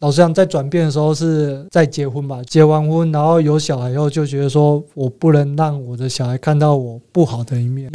老实讲，在转变的时候是在结婚吧，结完婚然后有小孩以后，就觉得说我不能让我的小孩看到我不好的一面。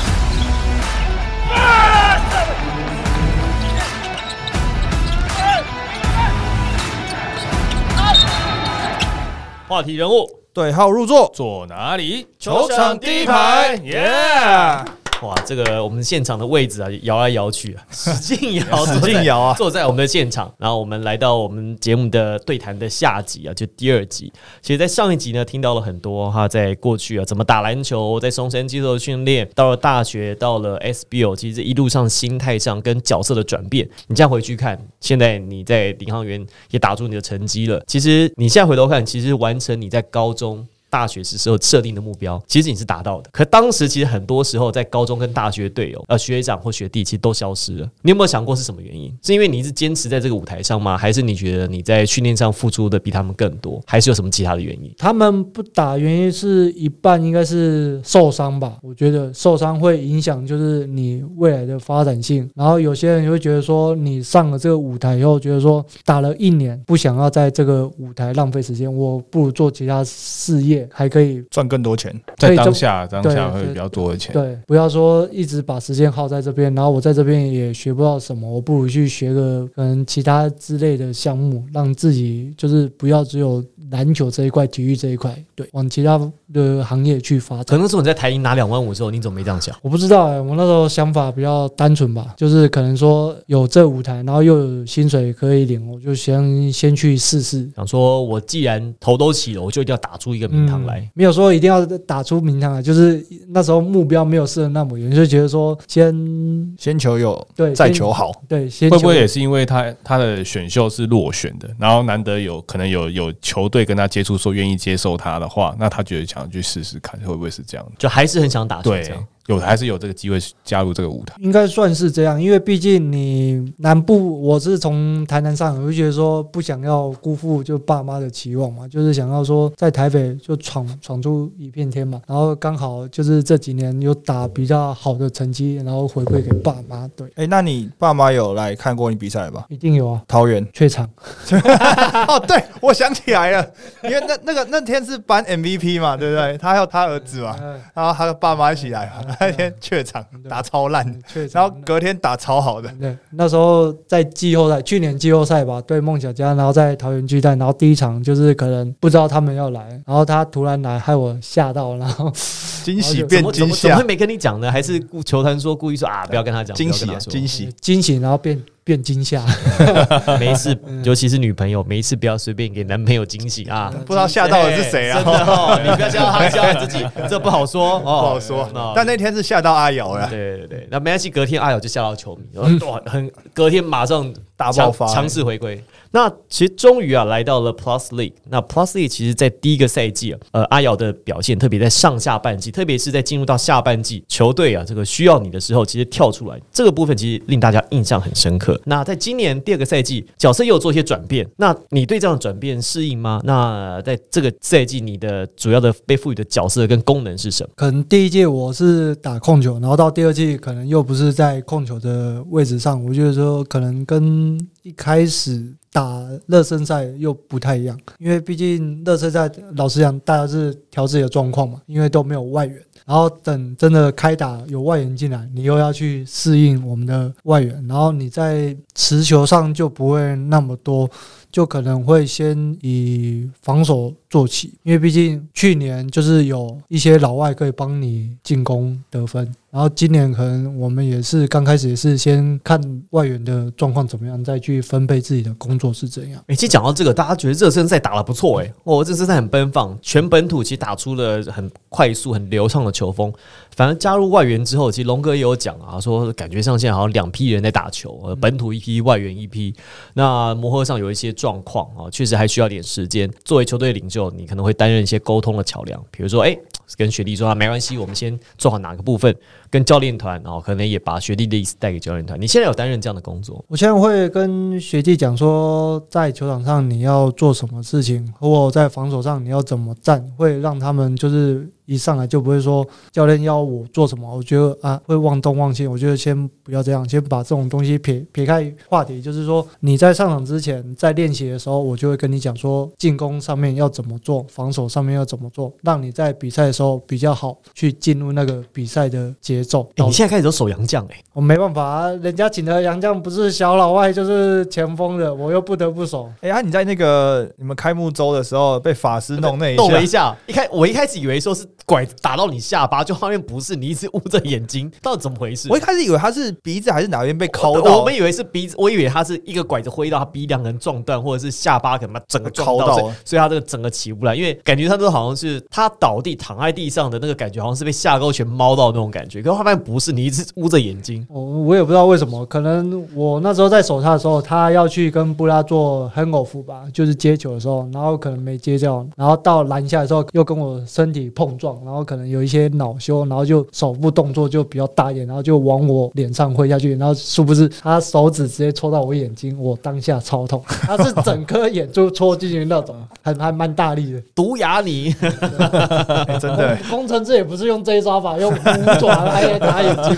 话题人物对号入座，坐哪里？球场第一排耶！哇，这个我们现场的位置啊，摇来摇去啊，使劲摇，使劲摇啊坐在我们的现场。然后我们来到我们节目的对谈的下集啊，就第二集。其实，在上一集呢，听到了很多哈，在过去啊，怎么打篮球，在松山接受训练，到了大学，到了 SBO，其实一路上心态上跟角色的转变，你这样回去看，现在你在领航员也打出你的成绩了。其实你现在回头看，其实完成你在高中。大学时时候设定的目标，其实你是达到的。可当时其实很多时候，在高中跟大学队友、呃学长或学弟，其实都消失了。你有没有想过是什么原因？是因为你一直坚持在这个舞台上吗？还是你觉得你在训练上付出的比他们更多？还是有什么其他的原因？他们不打原因是一半应该是受伤吧？我觉得受伤会影响就是你未来的发展性。然后有些人也会觉得说，你上了这个舞台以后，觉得说打了一年，不想要在这个舞台浪费时间，我不如做其他事业，还可以赚更多钱。在当下，当下会比较多的钱。对，不要说一直把时间耗在这边，然后我在这边也学不到什么，我不如去学个可能其他之类的项目，让自己就是不要只有篮球这一块、体育这一块，对，往其他的行业去发展。可能是我在台银拿两万五之后，你怎么没这样想？我不知道哎、我那时候想法比较单纯吧，就是可能说有这舞台，然后又有薪水可以领，我就先先去试试。想说我既然头都起了，我就一定要打出一个名堂来。嗯没有说一定要打出名堂来，就是那时候目标没有设得那么远，就觉得说先先求有，对再求好。对，先会不会也是因为他他的选秀是落选的，然后难得有可能有有球队跟他接触，说愿意接受他的话，那他觉得想去试试看，会不会是这样？就还是很想打对样。，有还是有这个机会加入这个舞台。应该算是这样，因为毕竟你南部，我是从台南上，我就觉得说不想要辜负就爸妈的期望嘛，就是想要说在台北就闯闯出一片天嘛，然后刚好就是这几年有打比较好的成绩，然后回馈给爸妈，对，哎，那你爸妈有来看过你比赛吧？一定有啊，桃园怯场，哦，对，我想起来了，因为那那个那天是颁 MVP 嘛，对不对？他还有他儿子嘛，嗯然后他的爸妈一起来嘛，那天怯场打超烂，怯场，然后隔天打超好的，对，那时候在季后赛，去年季后赛吧，对梦想家，然后在桃园巨蛋，然后第一场就是可能不知道他们要来，然后他突然来，害我吓到，然后 惊喜变惊怎么怎么怎么会，没跟你讲呢？还是故球团说故意说啊，不要跟他讲，惊喜惊喜！惊喜，然后变变惊吓。没事，尤其是女朋友，没事不要随便给男朋友惊喜啊！不知道吓到的是谁啊？真的哦，你不要吓到他，吓到自己，这不好说，不不好说，但那天是吓到阿瑶了，对对对，那没关系，隔天阿瑶就吓到球迷，很隔天马上大爆发。强强势回归。那其实终于啊来到了 Plus League。那 Plus League 其实在第一个赛季啊，呃，阿瑶的表现，特别在上下半季，特别是在进入到下半季，球队啊这个需要你的时候，其实跳出来这个部分，其实令大家印象很深刻。那在今年第二个赛季，角色又有做一些转变，那你对这样的转变适应吗？那在这个赛季，你的主要的被赋予的角色跟功能是什么？可能第一届我是打控球，然后到第二季可能又不是在控球的位置上，我觉得说可能跟一开始打热身赛又不太一样，因为毕竟热身赛老实讲，大家是调自己的状况嘛，因为都没有外援。然后等真的开打有外援进来，你又要去适应我们的外援，然后你在持球上就不会那么多，就可能会先以防守做起，因为毕竟去年就是有一些老外可以帮你进攻得分，然后今年可能我们也是刚开始也是先看外援的状况怎么样，再去分配自己的工作是怎样。诶，其实讲到这个，大家觉得热身赛打得不错诶，哦，热身赛很奔放，全本土其实打出了很快速、很流畅的球风。反正加入外援之后，其实龙哥也有讲啊，说感觉上现在好像两批人在打球，呃，本土一批，外援一批。那磨合上有一些状况啊，确实还需要点时间。作为球队领袖，你可能会担任一些沟通的桥梁，比如说，诶，跟学弟说啊，没关系，我们先做好哪个部分，跟教练团，然后可能也把学弟的意思带给教练团。你现在有担任这样的工作？我现在会跟学弟讲说，在球场上你要做什么事情，或在防守上你要怎么站，会让他们就是一上来就不会说教练要我做什么，我觉得啊会忘东忘西。我觉得先不要这样，先把这种东西撇撇开话题，就是说你在上场之前，在练习的时候，我就会跟你讲说进攻上面要怎么做，防守上面要怎么做，让你在比赛的时候比较好去进入那个比赛的节奏。欸你现在开始都守洋将哎，我没办法啊，人家请的洋将不是小老外就是前锋的，我又不得不守。哎呀，你在那个你们开幕周的时候被法师弄那一动了一，下。一开我一开始以为说是拐打到你下巴，就发现不是，你一直捂着眼睛，到底怎么回事？我一开始以为他是鼻子还是哪边被抠我到，们以为是鼻子，我以为他是一个拐子挥到他鼻梁可能撞断，或者是下巴可能把整个撞到，抠到所以他这个整个起不来，因为感觉他都好像是他倒地躺在地上的那个感觉，好像是被下勾拳猫到那种感觉。可是他发现不是，你一直捂着眼睛。我我也不知道为什么，可能我那时候在守他的时候，他要去跟布拉做 hang off 吧，就是接球的时候，然后可能没接掉，然后到篮下的时候又跟我身体碰撞，然后可能有一些恼羞，然后就手部动作就比较大一点，然后就往我脸上挥下去，然后殊不知他手指直接戳到我眼睛，我当下超痛，他是整颗眼珠戳进去那种，还还蛮大力的。毒牙你，哎真的。工程师也不是用这一招法，用骨爪来打眼睛。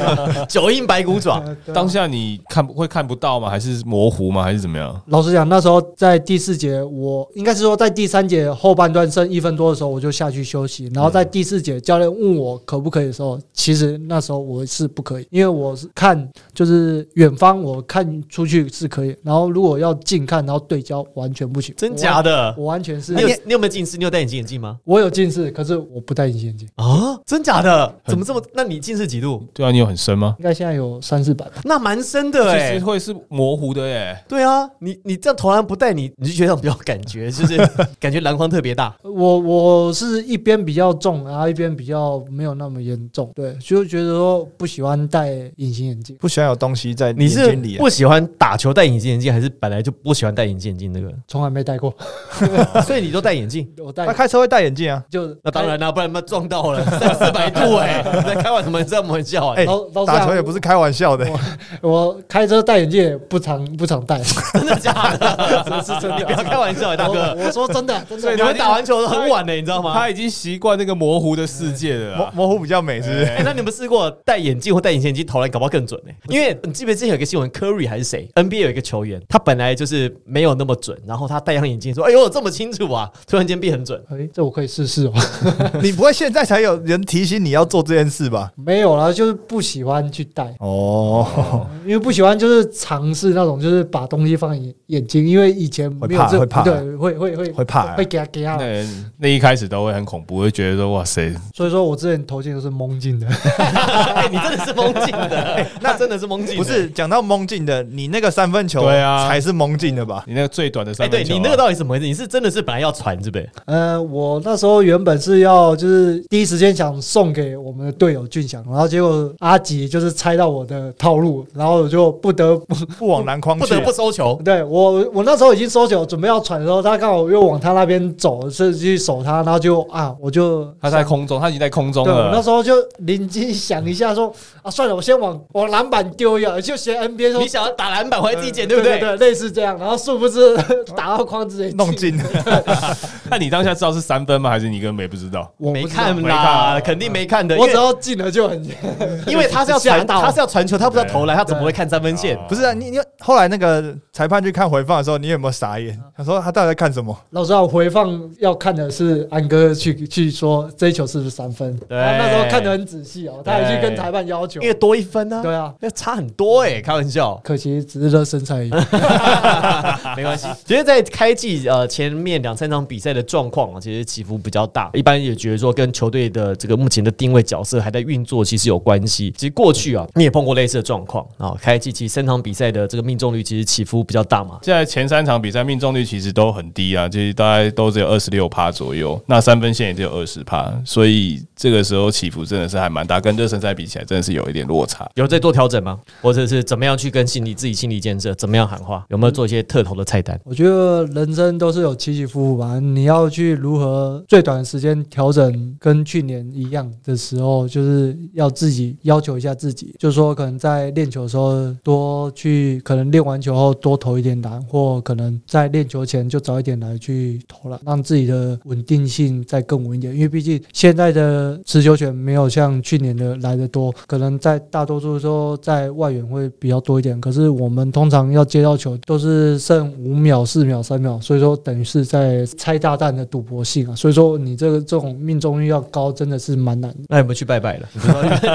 九阴白骨爪，啊当下你看不会看不到吗？还是模糊吗？还是怎么样？老实讲，那时候在第四节，我应该是说在第三节后半段剩一分多的时候，我就下去休息。然后在第四节，教练问我可不可以的时候，其实那时候我是不可以，因为我是看就是远方，我看出去是可以，然后如果要近看，然后对焦完全不行。真假的？我完全是你有你有没有近视？你有戴隐形眼镜吗？我有近视，可是我不戴隐形眼镜，啊，真假的？怎么这么？那你近视几度？对啊，你有很深吗？应该现在有三四百吧。那蛮深的哎、其实会是模糊的耶。对啊，你你这样投篮不带你，你就觉得比较感觉，就是 感觉篮筐特别大。我我是一边比较重，然后一边比较没有那么严重，对，就觉得说不喜欢戴隐形眼镜。不喜欢有东西在你是眼睛里、啊。不喜欢打球戴隐形眼镜，还是本来就不喜欢戴隐形眼镜这个？从来没戴过，所以你都戴眼镜？我戴他开车会戴眼镜啊？就那当然啦、不然他妈撞到了三四百度哎、你在开玩什么这么玩笑啊？哎老老打球也不是开玩笑的、我开车戴眼镜也不常不常戴，真的假的？这是真的，你不要开玩笑、欸，大哥。我我说真的，真的，你们打完球都很晚呢、你知道吗？他已经习惯那个模糊的世界的模啦。模糊比较美，是不是？哎、那你们试过戴眼镜或戴隐形眼镜投篮，搞不好更准呢、因为你记不记得之前有一个新闻，Curry 还是谁，NBA 有一个球员，他本来就是没有那么准，然后他戴上眼镜说：“哎呦，这么清楚啊！”突然间变很准。哎，这我可以试试哦。你不会现在才有人提醒你要做这件事吧？没有啦，就是不喜欢去戴，哦，因为不喜欢就是尝试那种，就是把东西放眼眼睛，因为以前没有这会怕会怕对，会会会会怕会给他给他，那那一开始都会很恐怖，会觉得说哇塞，所以说我之前投进都是蒙进的。哎、你真的是蒙进的，那真的是蒙进。不是讲到蒙进的，你那个三分球对啊才是蒙进的吧？你那个最短的哎、三分球啊、对你那个到底怎么回事？你是真的是本来要传，是不是？呃，我那时候原本是要就是第一时间想送给我们的队友俊祥，然后结果阿吉就是猜到我的套路，然后我就不得不 不往篮筐不得不收球。对我我那时候已经收球准备要传的时候，他刚好又往他那边走，是去守他，然后就啊我就他在空中，他已经在空中对，我那。时候就灵机想一下说啊，算了，我先往往篮板丢一下，就学 NBA 说你想要打篮板回来自己捡，对对不对？对，类似这样，然后殊不知 打到框直接弄进。那你当下知道是三分吗？还是你根本也不知道？我没看没啦，看肯定没看的。我只要进了就很因为他是要传，他是要传球，他不是要投篮，他怎么会看三分线？哦不是啊，你你后来那个裁判去看回放的时候，你有没有傻眼？他说他到底在看什么？老实讲，我回放要看的是安哥去去说这一球是不是三分，对那时候看得很仔细哦，他也去跟裁判要求因，为多一分呢，对啊，那差很多哎，开玩笑。可惜只是热身赛而已。没关系。其实，在开季呃前面两三场比赛的状况啊，其实起伏比较大。一般也觉得说跟球队的这个目前的定位角色还在运作，其实有关系。其实过去啊，你也碰过类似的状况啊。开季其实三场比赛的这个命中率其实起伏比较大嘛。现在前三场比赛命中率其实都很低啊，其实大概都只有二十六趴左右，那三分线也只有二十趴，所以这个时候起伏真的是还蛮大，跟热身赛比起来真的是有一点落差。有在做调整吗？或者是怎么样去跟心理自己心理建设？怎么样喊话？有没有做一些特投的菜单？我觉得人生都是有起起伏伏吧，你要去如何最短的时间调整，跟去年一样的时候，就是要自己要求一下自己，就是说可能在练球的时候多去，可能练完球后多投一点篮，或可能在练球前就早一点来去投篮，让自己的稳定性再更稳一点。因为毕竟现在的持球权没有像去年的来的多，可能在大多数时候在外援会比较多一点。可是我们通常要接到球都是剩五秒、四秒、三秒，所以说等于是在拆炸弹的赌博性啊。所以说你这个这种命中率要高，真的是蛮难。那有没有去拜拜了？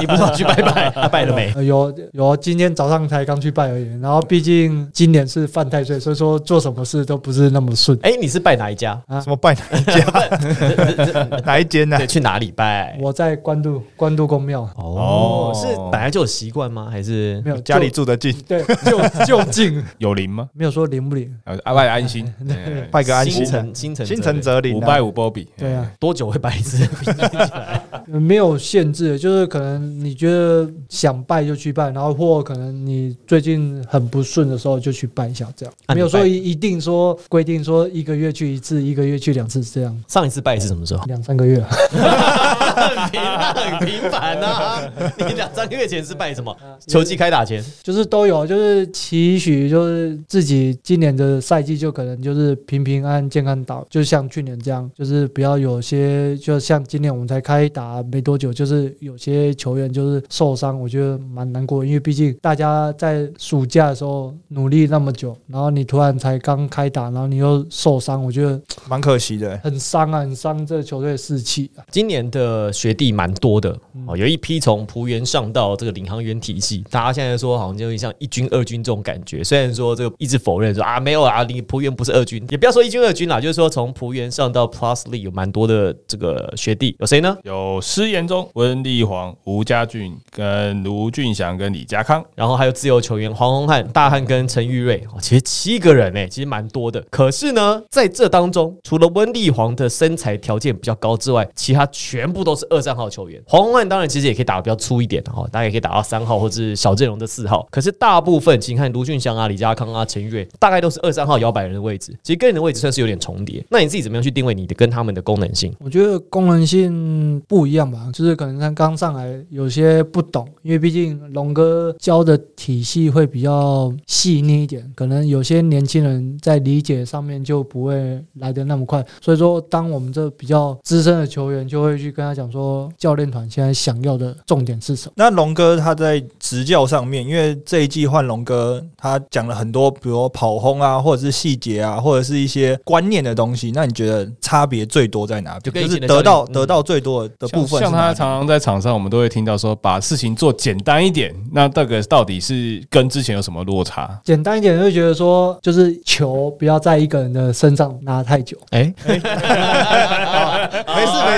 你不是说去拜拜，拜了没？有有，今天早上才刚去拜而已。然后毕竟今年是犯太岁，所以说做什么事都不是那么顺。哎，你是拜哪一家？啊什么拜哪一家？哪一间呢？对，去哪里拜？我在关渡关渡公庙，哦，哦是本来就有习惯吗？还是没有家里住得近，对就就近，有灵吗？没有说灵不灵。呃，爱拜安心，哎拜个安心心，诚心诚心诚则灵。五拜五波比，对啊，多久会拜一次？呃没有限制，就是可能你觉得想拜就去拜，然后或可能你最近很不顺的时候就去拜一下，这样啊没有说一一定说规定说一个月去一次，一个月去两次这样，上一次拜是什么时候？两三个月。很平，那很频繁呐。你两三个月前是拜什么？球季开打前。就是都有，就是期许，就是自己今年的赛季就可能就是平平安安、健康打，就像去年这样，就是不要有些，就像今年我们才开打没多久，就是有些球员就是受伤，我觉得蛮难过，因为毕竟大家在暑假的时候努力那么久，然后你突然才刚开打，然后你又受伤，我觉得蛮可惜的。很伤啊，很伤这个球队的士气啊。今年的学弟蛮多的哦，有一批从浦原上到这个领航员体系，大家现在说好像就有点像一军、二军这种感觉。虽然说这个一直否认说啊没有啊，你浦原不是二军，也不要说一军、二军啦，就是说从浦原上到 Plus League 有蛮多的这个学弟，有谁呢？有施延中、温丽煌、吴家俊、跟卢俊祥跟李家康。然后还有自由球员黄宏汉、大汉跟陈玉瑞，哦，其实七个人呢、其实蛮多的。可是呢，在这当中，除了温丽煌的身材条件比较高之外，其他全部都是二三号球员。黄宏汉当然其实也可以打得比较粗一点哈，大概也可以打到三号或者是小阵容的四号。可是大部分，请看卢俊祥啊、李家康啊、陈玉瑞，大概都是二三号摇摆人的位置，其实跟你的位置算是有点重叠。那你自己怎么样去定位你的跟他们的功能性？我觉得功能性不一样吧，就是可能他刚上来有些不懂，因为毕竟龙哥教的体系会比较细腻一点，可能有些年轻人在理解上面就不会来的那么快。所以说，当我们这比较资深的球员就会去跟他讲说，教练团现在想要的重点是什么。那龙哥他在执教上面，因为这一季换龙哥，他讲了很多，比如跑轰啊，或者是细节啊，或者是一些观念的东西。那你觉得差别最多在哪？就跟以是得到嗯得到最多的部分像他常常在场上，我们都会听到说，把事情做简单一点。那这个到底是跟之前有什么落差？简单一点，就会觉得说，就是球不要在一个人的身上拿太久。哎、没事没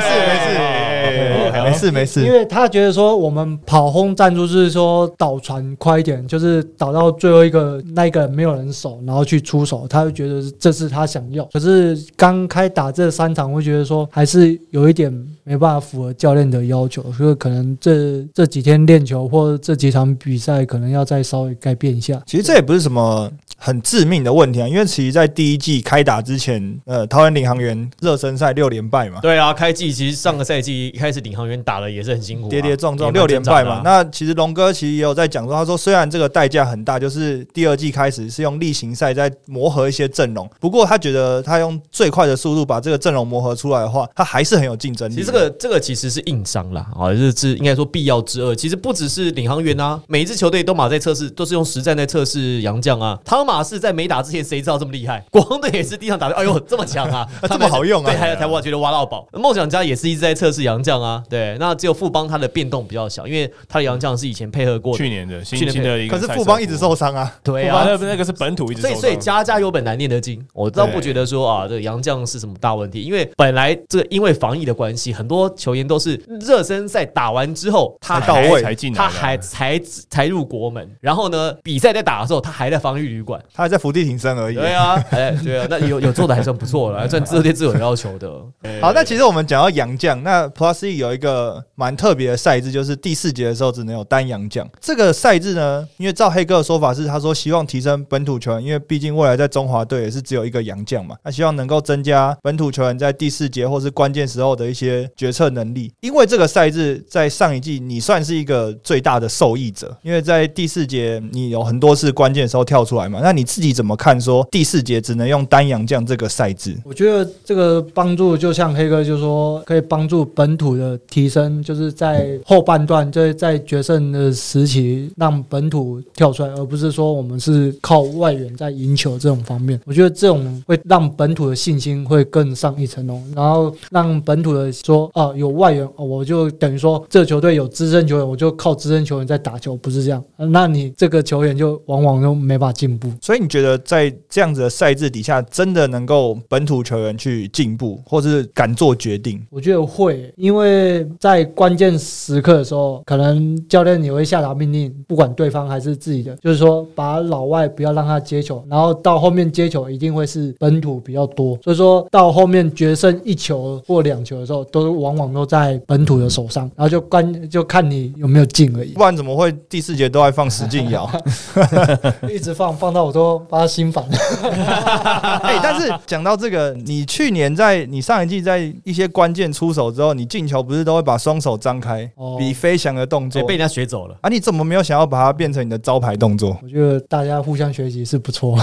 事没事哎没事没事，因为他觉得说我们跑轰战术是说倒传快一点，就是倒到最后一个那一个人没有人守，然后去出手，他就觉得这是他想要。可是刚开打这三场，会觉得说还是有一点没办法符合教练的要求，所以可能这这几天练球或者这几场比赛，可能要再稍微改变一下。其实这也不是什么很致命的问题啊，因为其实，在第一季开打之前，呃，桃园领航员热身赛六连败嘛，对啊，开季其实上个赛季一开始领航员打的也是很辛苦、啊，跌跌撞撞六连败嘛。那其实龙哥其实也有在讲说，他说虽然这个代价很大，就是第二季开始是用例行赛在磨合一些阵容，不过他觉得他用最快的速度把这个阵容磨合出来的话，他还是很有竞争力。其实这个这个其实是硬伤啦，啊，这是应该说必要之二。其实不只是领航员啊，每一支球队都马在测试，都是用实战在测试洋将啊。汤马士在没打之前，谁知道这么厉害？国王队也是第一场打，哎呦 这么强啊，这么好用啊对，还有台湾觉得挖到宝。梦想家也是一直在测试洋将啊，对，那只有富邦他的变动比较小，因为他的洋将是以前配合过的，去年的新去年新的一个可是富邦一直受伤啊，对啊。那那个是本土一直受伤，所以，所以家家有本难念的经，我倒不觉得说啊，这个洋将是什么大问题，因为本来这个因为防疫的关系，很多球员都是热身赛打完之后，他到位才进的他还才才入国门，然后呢，比赛在打的时候，他还在防御旅馆。他还在伏地挺身而已。对啊，哎，对啊，那有有做的还算不错了，还算自对自有要求的。好，那其实我们讲到洋将，那 Plus E 有一个蛮特别的赛制，就是第四节的时候只能有单洋将。这个赛制呢，因为照黑哥的说法是，他说希望提升本土球员，因为毕竟未来在中华队也是只有一个洋将嘛，他希望能够增加本土球员在第四节或是关键时候的一些决策能力。因为这个赛制在上一季你算是一个最大的受益者，因为在第四节你有很多次关键时候跳出来嘛。那你自己怎么看说第四节只能用单阳将这个赛制？我觉得这个帮助就像黑哥就说，可以帮助本土的提升，就是在后半段，就是在决胜的时期让本土跳出来，而不是说我们是靠外援在赢球这种方面。我觉得这种会让本土的信心会更上一层楼，然后让本土的说啊有外援，我就等于说这球队有资深球员，我就靠资深球员在打球，不是这样。那你这个球员就往往都没法进步。所以你觉得在这样子的赛制底下，真的能够本土球员去进步，或是敢做决定？我觉得会，因为在关键时刻的时候，可能教练也会下达命令，不管对方还是自己的，就是说把老外不要让他接球，然后到后面接球一定会是本土比较多，所以说到后面决胜一球或两球的时候，都往往都在本土的手上，然后就关就看你有没有进而已不，然怎么会第四节都在放使劲摇？一直放放到我都把他心烦了。哎、但是讲到这个，你去年在你上一季在一些关键出手之后，你进球不是都会把双手张开，哦比飞翔的动作被人家学走了。啊？你怎么没有想要把它变成你的招牌动作？我觉得大家互相学习是不错，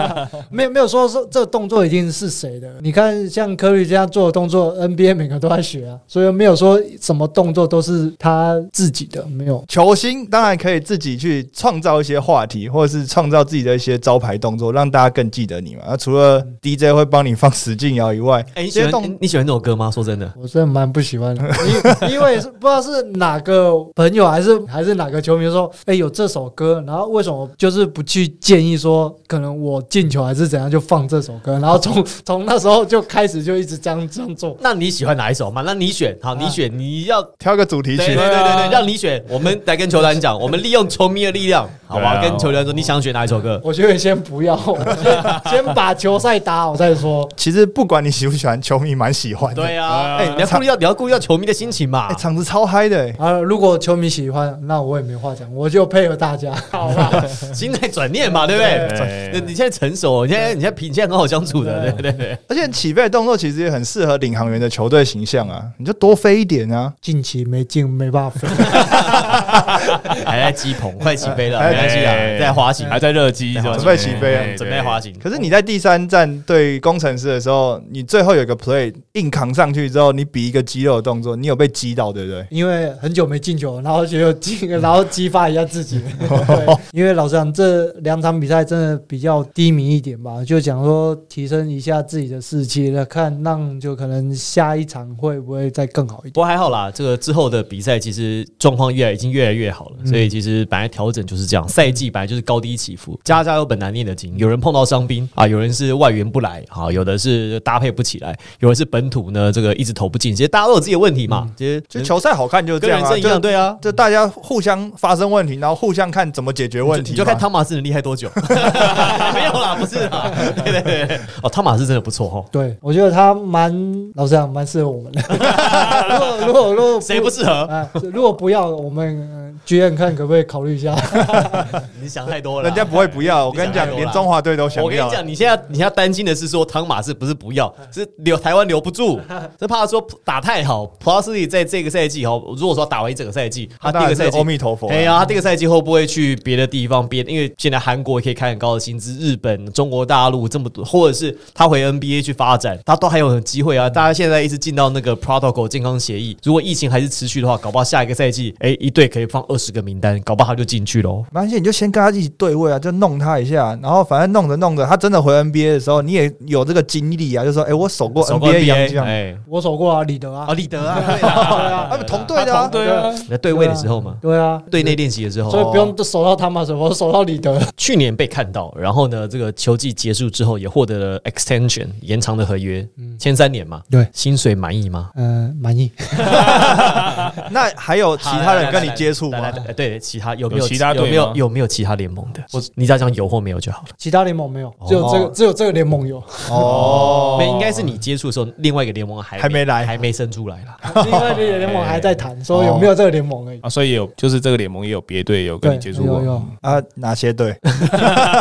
没有没有说说这个动作一定是谁的。你看像科里这样做的动作，NBA 每个都在学啊，所以没有说什么动作都是他自己的，没有。球星当然可以自己去创造一些话题，或者是创造自己的一些招牌动作，让大家更记得你嘛。那除了 DJ 会帮你放石进尧以外，哎，你喜欢你喜欢这首歌吗？说真的，我真的蛮不喜欢的，因因为是不知道是哪个朋友还是还是哪个球迷说，哎、有这首歌，然后为什么就是不去建议说，可能我进球还是怎样就放这首歌，然后从 从那时候就开始就一直这样这样做。那你喜欢哪一首嘛？那你选，好，你选，你要挑个主题曲对对对。对对，让你选，我们来跟球团讲，我们利用球迷的力量，好吧？对啊跟球团说你想选哪一首歌？我觉得先不要，先 先把球赛打好再说。其实不管你喜不喜欢，球迷蛮喜欢的。对啊，哎哎，你要顾虑到你要顾虑到球迷的心情嘛哎、。场子超嗨的、欸。啊，如果球迷喜欢，那我也没话讲，我就配合大家，好吧？心态转念嘛，对不对？你现在成熟，你现在你现在你现在很好相处的，对对对。而且起飞的动作其实也很适合领航员的球队形象啊，你就多飞一点啊。近期没进，没办法飞。还在机棚，快起飞了，哎没关系啊，哎在滑行，还在热机，准备起飞啊准备滑行。可是你在第三站对工程师的时候，你最后有一个 play 硬扛上去之后，你比一个肌肉的动作，你有被击到，对不对？因为很久没进球，然后就有 进，然后激发一下自己。因为老实讲，这两场比赛真的比较低迷一点吧，就讲说提升一下自己的士气，那看让就可能下一场会不会再更好一点。不过还好啦，这个之后的比赛其实状况越来已经越来越好了，所以其实本来调整就是这样，赛季本来就是高低起伏，家家有本难念的经。有人碰到伤兵啊，有人是外援不来，啊，有的是搭配不起来，有的是本土呢这个一直投不进，其实大家都有自己的问题嘛，其实就球赛好看就是这样啊，跟人生一样，就对啊。就大家互相发生问题，然后互相看怎么解决问题就看汤马斯能厉害多久？没有啦，不是啦，对对哦，汤马斯真的不错哦。对，我觉得他蛮老实讲，蛮适合我们的。如果如果如果谁不适合？啊？如果不要，我们呃剧院看可不可以考虑一下？你想太多了，人家不会不要，我跟你讲，连中华队都想要。我跟你讲，你现在你现在担心的是说汤马士不是不要，是留台湾留不住，是怕说打太好。普拉斯利在这个赛季哦，如果说打完一整个赛季，他第二个赛季阿弥陀佛啊。哎呀，他这个赛季会不会去别的地方？别因为现在韩国也可以开很高的薪资，日本、中国大陆这么多，或者是他回 NBA 去发展，他都还有机会啊！大家现在一直进到那个 protocol 健康协议，如果疫情还是持续的话，搞不好下一个赛季，哎，一队可以放二十个名单，搞不好他就进去喽。没关系，你就先跟他一起对位啊，就弄他一下，然后反正弄着弄着，他真的回 NBA 的时候，你也有这个经历啊，就说，哎，我守过 NBA 洋 NBA，将，哎，我守过啊，李德啊。啊，，李德啊，对啊他们同队的啊，对啊，那对位的时候嘛，对啊，队内练习的时候，所以不用守到他嘛什，么守到李德。去年被看到，然后呢，这个球季结束之后也获得了 extension 延长的合约，签三年嘛，对，薪水满意吗？嗯，满意。那还有其他人跟你接触吗？对，其他有没有有其他有没有有没有其他联盟的？我你只要讲有或没有就好了。其他联盟没有，只有这个，只有这个联盟有。哦没，应该是你接触的时候，另外一个联盟还还没来还没生出来啦。另外一个联盟还在谈，说有没有这个联盟而已。啊，所以有就是这个联盟也有别队有跟你接触过有有，啊，哪些队？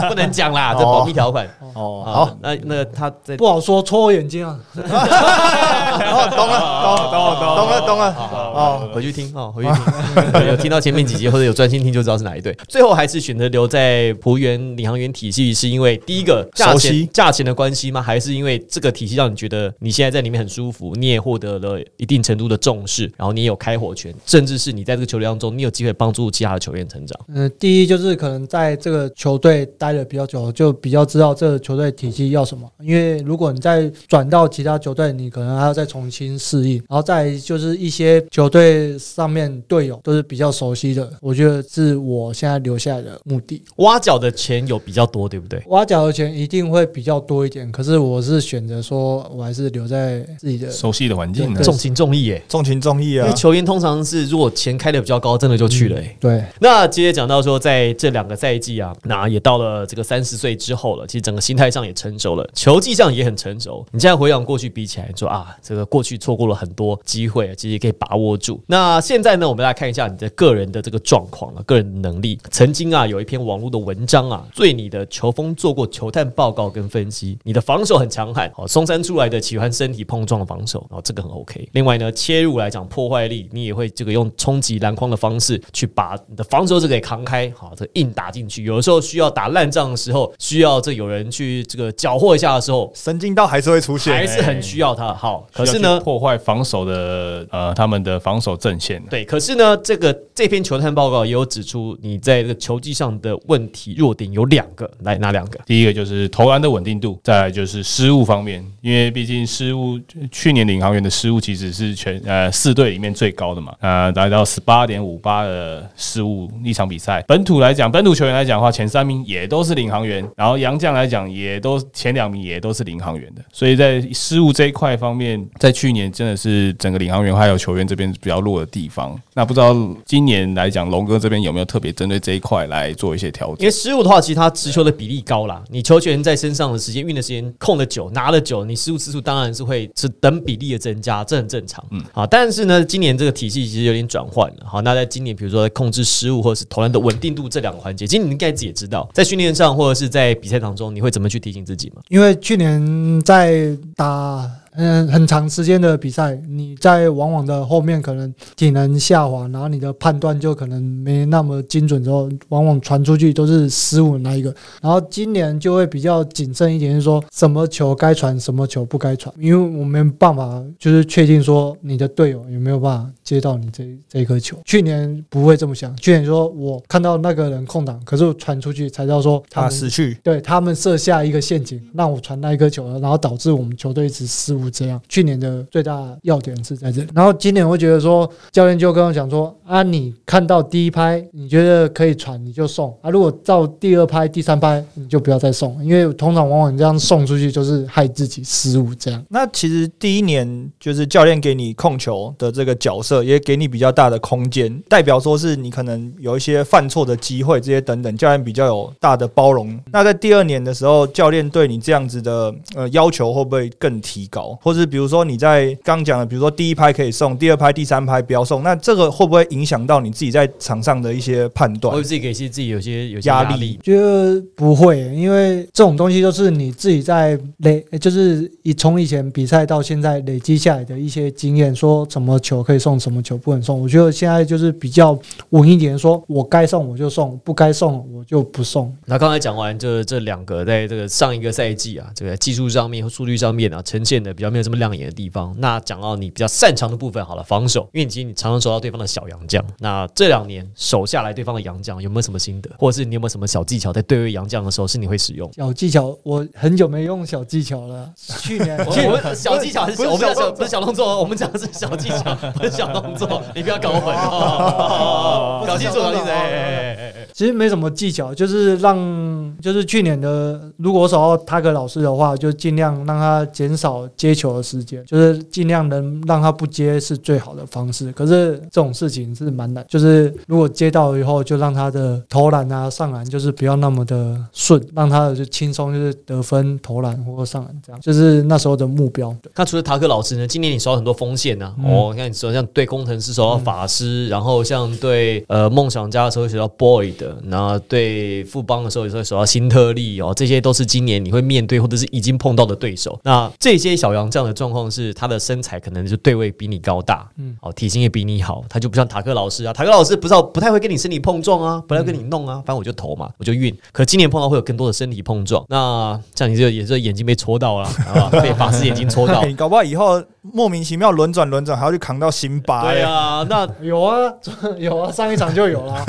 不能讲啦，这保密条款。哦，好，那那他在不好说，戳我眼睛啊！哦，懂了，懂懂懂了，懂了。哦，回去听哦，回去听。有听到前面几集或者有专心听就知道是哪一队。最后还是选择留在浦原领航员体系，是因为第一个价钱熟悉价钱的关系吗？还是因为这个体系让你觉得你现在在里面很舒服，你也获得了一定程度的重视，然后你也有开火权，甚至是你在这个球队当中，你有机会帮助其他的球员成长。嗯，第一就是可能在这个球队待的比较久，就比较知道这个球队体系要什么。因为如果你再转到其他球队，你可能还要再重新适应。然后再就是一些球队上面队友都是比较熟悉的，我觉得是我现在留下来的目的。挖角的钱有比较多，对不对？挖角的钱一定会比较多一点，可是我是选择说，我还是留在自己的熟悉的环境呢。重情重义耶。重情重义啊因为！球员通常是如果钱开的比较高，真的就去了耶。对。那接着讲到说，在这两个赛季啊，那也到了这个三十岁之后了，其实整个心态上也成熟了，球技上也很成熟。你现在回想过去比起来，说啊，这个过去错过了很多机会，其实也可以把握住。那现在呢，我们来看一下你的个人的这个状况啊，个人能力。曾经啊，有一篇网络的文章啊，对你的球风做过球探报告跟分析，你的防守很强悍，好，松山出来的喜欢身体碰撞的防守，然后这个很 OK。另外呢，切入来讲破坏力，你也会这个用冲击篮筐的方式去把你的防守者给扛开，好，这个硬打进去。有的时候需要打烂仗的时候，需要这有人去这个缴获一下的时候，神经刀还是会出现，还是很需要他。好，可是呢，破坏防守的呃他们的防守阵线。对，可是呢，这个这篇球探报告也有指出，你在这个球技上的问题弱点有两个，来哪两个？第一个就是投篮的稳定度，再来就是失误方面，因为毕竟失误去年领航员的失误其实是全呃四队里面最高的嘛，呃达到十八点五八的失误一场比赛。本土来讲，本土球员来讲的话，前三名也都是领航员，然后洋将来讲也都前两名也都是领航员的，所以在失误这一块方面，在去年真的是整个领航员还有球员这边比较弱的地方。那不知道今年来讲，龙哥这边有没有特别针对这一块来做一些调整因为？失误的话，其实他持球的比例高啦，你球权在身上的时间、运的时间、控的久、拿的久，你失误次数当然是会是等比例的增加，这很正常。嗯，好，但是呢，今年这个体系其实有点转换了。好，那在今年，比如说在控制失误或者是投篮的稳定度这两个环节，其实你应该自己也知道，在训练上或者是在比赛当中，你会怎么去提醒自己吗？因为去年在打嗯很长时间的比赛，你在往往的后面可能体能下滑，然后你的判断就可能没那么精准，之后往往传出去都是失误那一个。然后今年就会比较谨慎一点，就是说什么球该传，什么球不该传，因为我没办法就是确定说你的队友有没有办法接到你这这一颗球。去年不会这么想，去年说我看到那个人空档，可是我传出去才知道说他他们失去。对他们设下一个陷阱，让我传那一颗球，然后导致我们球队一直失误。这样，去年的最大要点是在这里。然后今年会觉得说，教练就跟我讲说啊，你看到第一拍你觉得可以传，你就送啊；如果到第二拍、第三拍，你就不要再送，因为通常往往你这样送出去就是害自己失误。这样，那其实第一年就是教练给你控球的这个角色，也给你比较大的空间，代表说是你可能有一些犯错的机会，这些等等，教练比较有大的包容。那在第二年的时候，教练对你这样子的呃要求会不会更提高？或是比如说你在刚讲的，比如说第一拍可以送，第二拍、第三拍不要送，那这个会不会影响到你自己在场上的一些判断会？自己给自己有些有些压力压力。觉得不会，因为这种东西都是你自己在累，就是以从以前比赛到现在累积下来的一些经验，说什么球可以送，什么球不能送。我觉得现在就是比较稳一点，说我该送我就送，不该送我就不送。那刚才讲完，就是这两个在这个上一个赛季啊，这个技术上面和数据上面啊，呈现的比较没有这么亮眼的地方。那讲到你比较擅长的部分，好了，防守，因为其实你常常收到对方的小洋将。那这两年守下来对方的洋将，有没有什么心得，或者是你有没有什么小技巧，在对位洋将的时候是你会使用？小技巧，我很久没用小技巧了。去年，我们小技巧还是小我们讲小小不是小动作哦，我们讲的是小技巧，不是小动作，你不要搞混哦，搞清楚，搞清楚。其实没什么技巧，就是让就是去年的，如果我守到他个老师的话，就尽量让他减少接球的时间，就是尽量能让他不接是最好的方式。可是这种事情是蛮难，就是如果接到以后，就让他的投篮啊、上篮就是不要那么的顺，让他的就轻松，就是得分、投篮或者上篮这样，就是那时候的目标。那除了塔克老师呢？今年你收到很多锋线呢、嗯哦，你看你说像对工程师收到法师，然后像对呃梦想家的时候会收到 Boy 的然后对富邦的时候有时候会收到新特利哦，这些都是今年你会面对或者是已经碰到的对手。那这些小然后这样的状况是，他的身材可能就对位比你高大，嗯，哦，体型也比你好，他就不像塔克老师啊，塔克老师不知道不太会跟你身体碰撞啊，不太跟你弄啊，反正我就投嘛，我就运。可今年碰到会有更多的身体碰撞，那像你这也是眼睛被戳到了，啊，被法师眼睛戳到，你搞不好以后莫名其妙轮转轮转，还要去扛到辛巴。对哎，啊，那有啊，有啊，上一场就有了，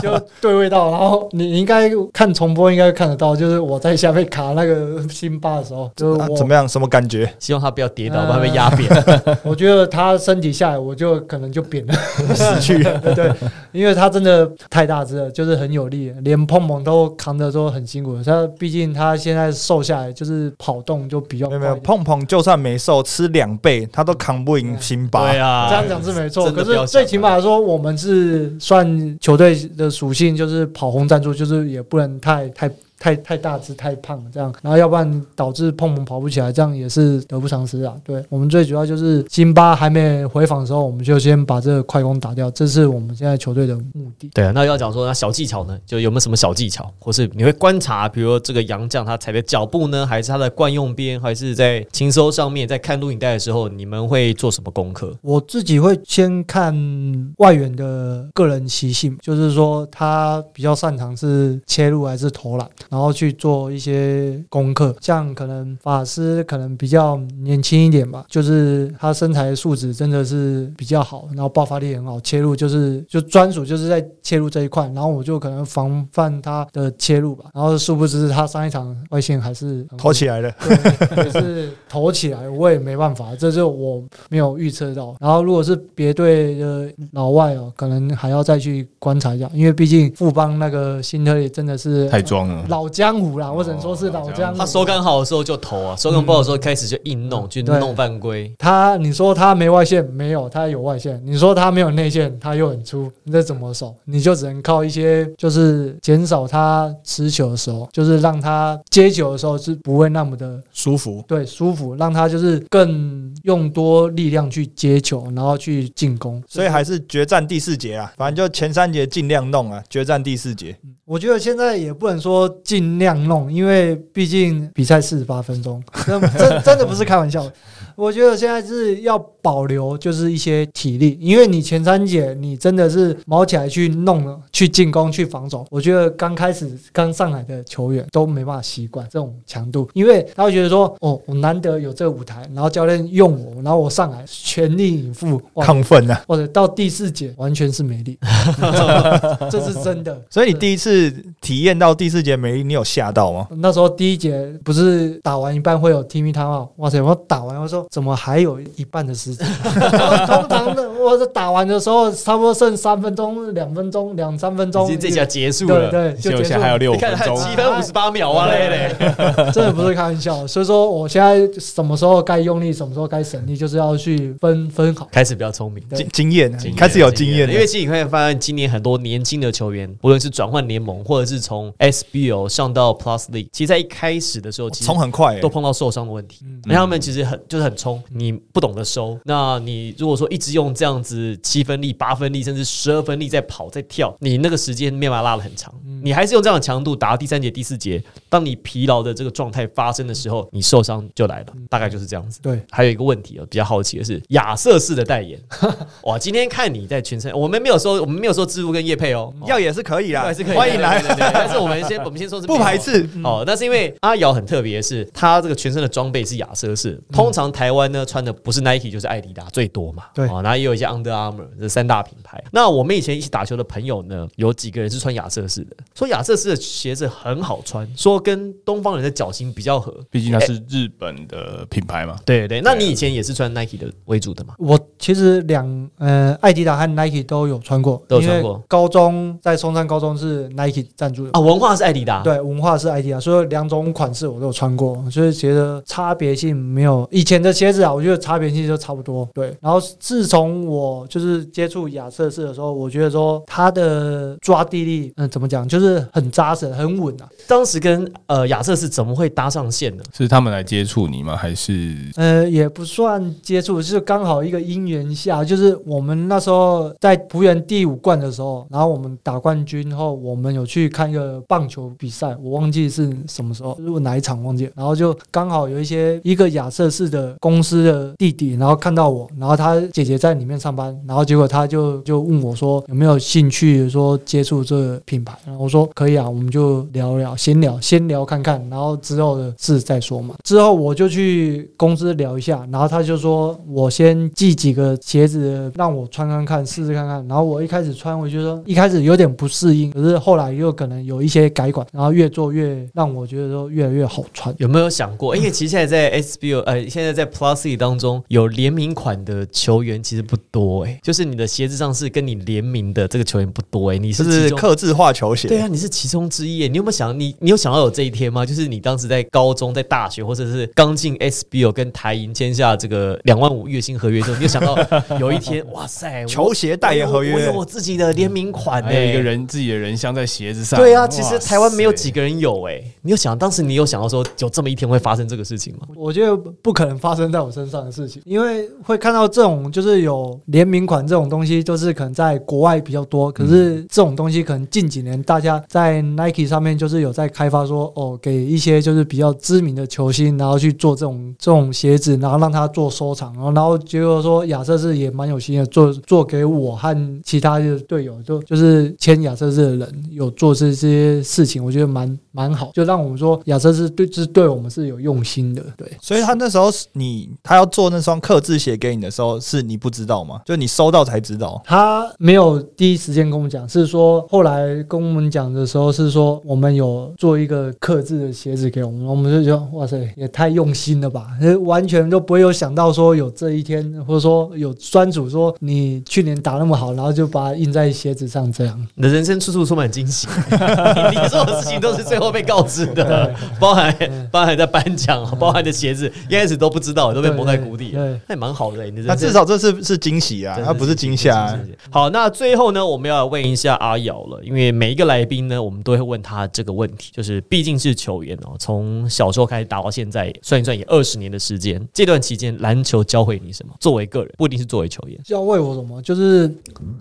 就对位到，然后你应该看重播，应该看得到，就是我在下面卡那个辛巴的时候，就是怎么样？什么感觉？希望他不要跌倒，不然被压扁。我觉得他身体下来，我就可能就扁了，死去 了。对，因为他真的太大只了，就是很有力，连碰碰都扛得都很辛苦。他毕竟他现在瘦下来，就是跑动就比较没有碰碰就算没瘦，吃两倍他都扛不赢辛巴。对啊，这样讲是没错，可是最起码说，我们是算球队的属性，就是跑轰赞助，就是也不能太太太太大只、太胖这样，然后要不然导致碰碰跑不起来，这样也是得不偿失啊。对我们最主要就是辛巴还没回访的时候，我们就先把这个快攻打掉，这是我们现在球队的目的。对啊，那要讲说那小技巧呢，就有没有什么小技巧，或是你会观察，比如说这个杨将他踩的脚步呢，还是他的惯用边，还是在轻收上面，在看录影带的时候，你们会做什么功课？我自己会先看外援的个人习性，就是说他比较擅长是切入还是投篮，然后去做一些功课。像可能法师可能比较年轻一点吧，就是他身材素质真的是比较好，然后爆发力很好，切入就是就专属就是在切入这一块，然后我就可能防范他的切入吧。然后殊不知他上一场外线还是投起来了，也是投起来，我也没办法，这就我没有预测到。然后如果是别队的老外哦，可能还要再去观察一下，因为毕竟富邦那个新特利真的是太装了。老江湖啦，我只能说是老江湖。他手感好的时候就投啊，手感不好的时候开始就硬弄，去弄犯规。他，你说他没外线，没有，他有外线；你说他没有内线，他又很粗，你这怎么守？你就只能靠一些，就是减少他持球的时候，就是让他接球的时候是不会那么的舒服。对，舒服，让他就是更用多力量去接球，然后去进攻。所以还是决战第四节啊，反正就前三节尽量弄啊，决战第四节。我觉得现在也不能说尽量弄，因为毕竟比赛四十八分钟，真真的不是开玩笑。我觉得现在是要保留就是一些体力，因为你前三节你真的是毛起来去弄了，去进攻去防守。我觉得刚开始刚上来的球员都没办法习惯这种强度，因为他会觉得说，哦，我难得有这个舞台，然后教练用我，然后我上来全力以赴，哇，亢奋啊！或者到第四节完全是没力，这是真的。所以你第一次体验到第四节没力，你有吓到吗？那时候第一节不是打完一半会有 TV 汤啊，哇塞！我打完我说怎么还有一半的时间？通常的我是打完的时候差不多剩三分钟、两分钟、两三分钟，已经这下结束了，对对，就结束了。现在还有六分钟，七分五十八秒啊嘞嘞，真的不是开玩笑，所以说我现在什么时候该用力，什么时候该省力，就是要去分分好。开始比较聪明。经经验啊经验开始有经验了，因为其实你会发现，今年很多年轻的球员，无论是转换联盟，或者是从 SBL 上到 Plus League，其实在一开始的时候，其实冲很快欸都碰到受伤的问题。嗯那他们其实很就是很冲，你不懂得收。那你如果说一直用这样子七分力、八分力，甚至十二分力在跑在跳，你那个时间没办法拉得很长。你还是用这样的强度打到第三节、第四节，当你疲劳的这个状态发生的时候，你受伤就来了，大概就是这样子。对，还有一个问题啊，比较好奇的是亚瑟士的代言，哇，今天看你在全身，我们没有说我们没有说制度跟叶配哦，要也是可以啦还是可以，欢迎来但是我们先 我们先说是不排斥。哦，那是因为阿瑶很特别的是，他这个全身的装备是亚瑟士。通常台湾呢穿的不是 Nike 就是艾迪达最多嘛，对啊，然后也有一些 Under Armour 这三大品牌。那我们以前一起打球的朋友呢，有几个人是穿亚瑟士的，说亚瑟士的鞋子很好穿，说跟东方人的脚型比较合。毕竟它是日本的品牌嘛。对对，那你以前也是穿 Nike 的为主的嘛？我其实两呃，艾迪达和 Nike 都有穿过，都有穿过高中在松山高中是 Nike 赞助的啊，文化是艾迪达，对，文化是艾迪达，所以两种款式我都有穿过，所以觉得差别性没有以前的鞋子啊，我觉得差别性就差不多。对，然后自从我就是接触亚瑟士的时候，我觉得说它的抓地力，嗯、怎么讲，就是很扎实、很稳啊。当时跟呃亚瑟士怎么会搭上线呢？是他们来接触你吗？还是呃，也不算接触，是刚好一个因缘下，就是我们那时候在福原第五冠的时候，然后我们打冠军后，我们有去看一个棒球比赛，我忘记是什么时候，如果哪一场忘记，然后就刚好有一些一个亚瑟士的公司的弟弟，然后看到我，然后他姐姐在里面上班，然后结果他就就问我说有没有兴趣说接触这个品牌，然后我说可以啊，我们就聊聊，先聊先聊看看，然后之后的事再说嘛。之后我就去公司聊一下，然后他就说我先寄几个鞋子让我穿看看，试试看看。然后我一开始穿，我觉得一开始有点不适应，可是后来又可能有一些改款，然后越做越让我觉得说越来越好穿。有没有想过？因为其实现在在 SBO 呃，现在在 Plus E 当中有联名款的球员其实不多哎、就是你的鞋子上是跟你联名的这个球员不多哎、你是是克制化球鞋。对啊，你是其中之一耶。你有没有想你你有想到有这一天吗？就是你当时在高中、在大学，或者是刚进 SBO 跟台银签下这个两万五月薪合约之后，你有想到有一天，哇塞，球鞋代言合约我约有我自己的联名款还有一个哎。人自己的人像在鞋子上。对啊，其实台湾没有几个人有哎、你有想当时你有想到说有这么一天会发生这个事情吗？我觉得不可能发生在我身上的事情，因为会看到这种就是有联名款这种东西，就是可能在国外比较多。可是这种东西可能近几年大家在 Nike 上面就是有在开发说，哦，给一些就是比较知名的球星，然后去做这种这种鞋子，然后让他做收藏，然后然后结果说亚瑟士也蛮有心的做做给我和其他的队友，就就是签亚瑟士的人有做这些事情，我觉得蛮蛮好，就让我们说亚瑟士对是对我们是有用心的，对。所以他那时候是你他要做那双刻字鞋给你的时候，是你不知道吗？就你收到才知道。他没有第一时间跟我们讲，是说后来跟我们讲的时候是说我们有做一个刻字的鞋子给我们，我们就觉得哇塞，也太用心了吧，呃完全都不会有想到说有这一天，或者说有专主说你去年打那么好，然后就把它印在鞋子上这样。你的人生处处充满惊喜，你 你做的事情都是最后被告知的，包含包含在颁奖，包含的鞋子，一开始都不知道，都被蒙在鼓里，那也蛮好的、你的那至少这是是惊喜啊，真它不是惊吓好，那最后呢，我们要问一下阿瑶了，因为每一个来宾呢，我们都会问他这个问题，就是毕竟是球员哦，从小时候开始打到现在，算一算也二十年的时间，这段期间篮球教会你什么？作为个人，不一定是作为球员。教会我什么？就是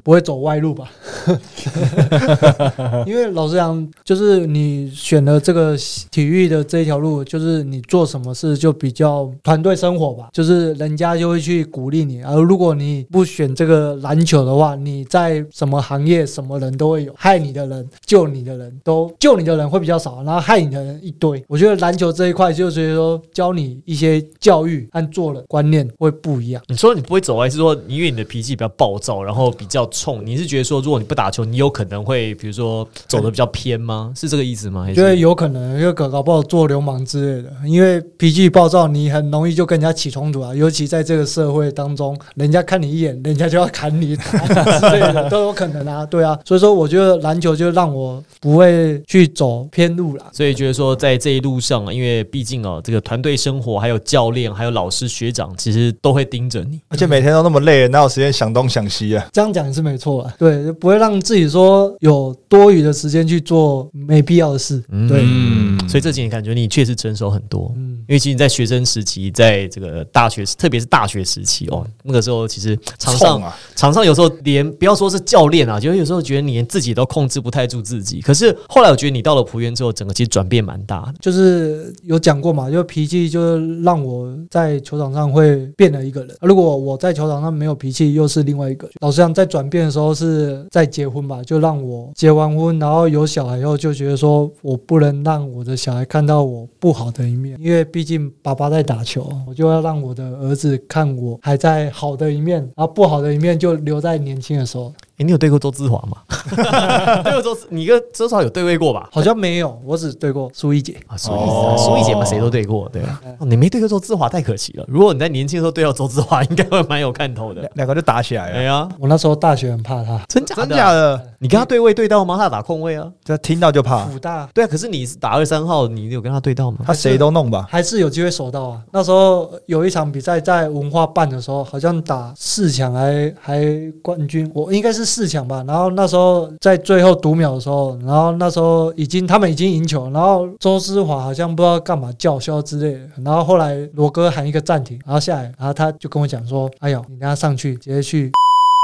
不会走歪路吧。因为老实讲，就是你选了这个体育的这一条路，就是你做什么事就比较团队生活吧。就是人家就会去鼓励你，而如果你不选这个篮球的话，你在什么行业什么人都会有，害你的人、救你的人都救你的人会比较少，然后害你的人一堆。我觉得篮球这一块就是说教你一些教育和做人观念会不一样。你说你不会走还，是说因为你的脾气比较暴躁，然后比较冲，你是觉得说，如果你不打球，你有可能会比如说走的比较偏吗？是这个意思吗？还是觉得有可能，因为搞搞不好做流氓之类的，因为脾气暴躁，你很容易就跟人家起冲突啊。尤其在这个社会当中，人家看你一眼，人家就要砍你打你 之类的，都有可能啊。对啊，所以说我觉得篮球就让我不会去走偏路了。所以觉得说，在这一路上啊，因为毕竟哦，这个团队生活，还有教练，还有老师、学长，其实都会盯着你。而且每天都那么累，哪有时间想东想西啊？这样讲也是没错啊，对，就不会让自己说有多余的时间去做没必要的事。对，嗯所以这几年感觉你确实成熟很多。嗯，因为其实你在学生时期，在这个大学，特别是大学时期哦，那个时候其实场上啊！场上有时候连不要说是教练啊，就有时候觉得你连自己都控制不太住自己。可是后来我觉得你到了浦原之后，整个其实转变蛮大的。就是有讲过嘛，就脾气就是让我在球场上会变了一个人。如果我在球场上没有脾气，又是另外一个。老实讲，在转变的时候是在结婚吧，就让我结完婚，然后有小孩以后，就觉得说我不能让我的小孩看到我不好的一面，因为毕竟爸爸在打球，我就要让我的儿子看我还在好的一面，然后不好的一面就留在年轻的时候。诶，你有对过周志华吗？对过周志，你跟周志华有对位过吧？好像没有，我只对过苏一姐。啊，苏一哦苏一姐嘛，谁都对过，对啊。哦你没对过周志华太可惜了。如果你在年轻的时候对到周志华，应该会蛮有看头的。两个就打起来了，哎呀，我那时候大学很怕他，真假的？真假？的？你跟他对位对到吗？他打控位啊。就听到就怕，辅大对啊，可是你是打二三号，你有跟他对到吗？他谁都弄吧。还是有机会守到啊。那时候有一场比赛在文化办的时候，好像打四强还还冠军，我应该是四强吧，然后那时候在最后读秒的时候，然后那时候已经他们已经赢球，然后周思华好像不知道干嘛叫嚣之类的，然后后来罗哥喊一个暂停，然后下来，然后他就跟我讲说：“哎呦，你等下上去直接去。”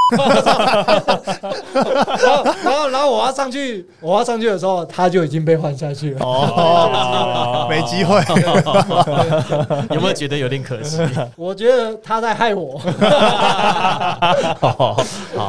然后，然后，然后我要上去，我要上去的时候，他就已经被换下去了。哦，没机会。有没有觉得有点可惜？我觉得他在害我。好好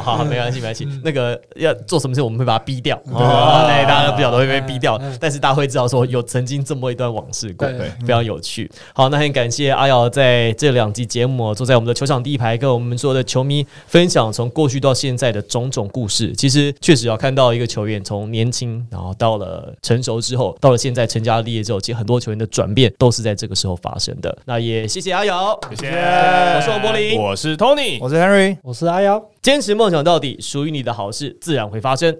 好，没关系，没关系。那个要做什么事，我们会把他逼掉。哦，对，大家不晓得会被逼掉，但是大家会知道说有曾经这么一段往事过，对，非常有趣。好，那很感谢阿瑶在这两集节目坐在我们的球场第一排，跟我们所有的球迷分享从。过去到现在的种种故事，其实确实要看到一个球员从年轻，然后到了成熟之后，到了现在成家立业之后，其实很多球员的转变都是在这个时候发生的。那也谢谢阿瑶，谢谢。我是王柏林，我是 Tony，我是 Henry，我是阿瑶。坚持梦想到底，属于你的好事自然会发生。